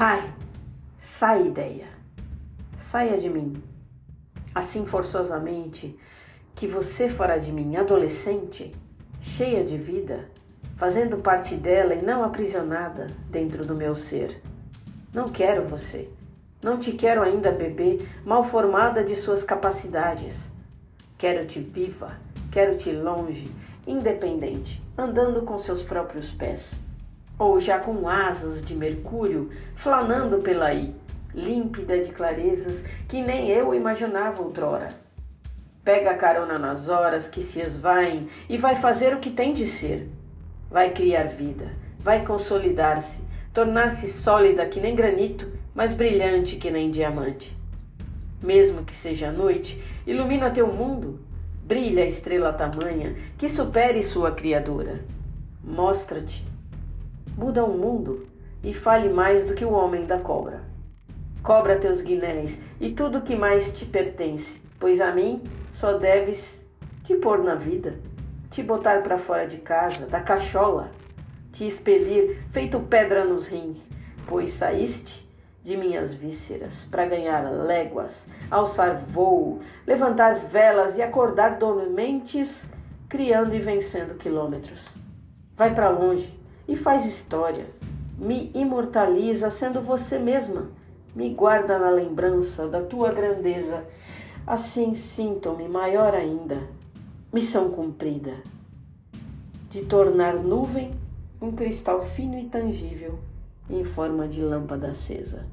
Sai, sai, ideia, saia de mim. Assim forçosamente que você fora de mim, adolescente, cheia de vida, fazendo parte dela e não aprisionada dentro do meu ser. Não quero você. Não te quero ainda, bebê, mal formada de suas capacidades. Quero-te viva, quero-te longe, independente, andando com seus próprios pés ou já com asas de mercúrio, flanando pela límpida de clarezas que nem eu imaginava outrora. Pega carona nas horas que se esvaem e vai fazer o que tem de ser. Vai criar vida, vai consolidar-se, tornar-se sólida que nem granito, mas brilhante que nem diamante. Mesmo que seja noite, ilumina teu mundo, brilha a estrela tamanha que supere sua criadora. Mostra-te muda o mundo e fale mais do que o homem da cobra. Cobra teus guinéis e tudo que mais te pertence, pois a mim só deves te pôr na vida, te botar para fora de casa, da cachola, te expelir feito pedra nos rins, pois saíste de minhas vísceras para ganhar léguas, alçar voo, levantar velas e acordar dormentes, criando e vencendo quilômetros. Vai para longe, e faz história. Me imortaliza sendo você mesma. Me guarda na lembrança da tua grandeza. Assim sinto-me maior ainda. Missão cumprida de tornar nuvem um cristal fino e tangível em forma de lâmpada acesa.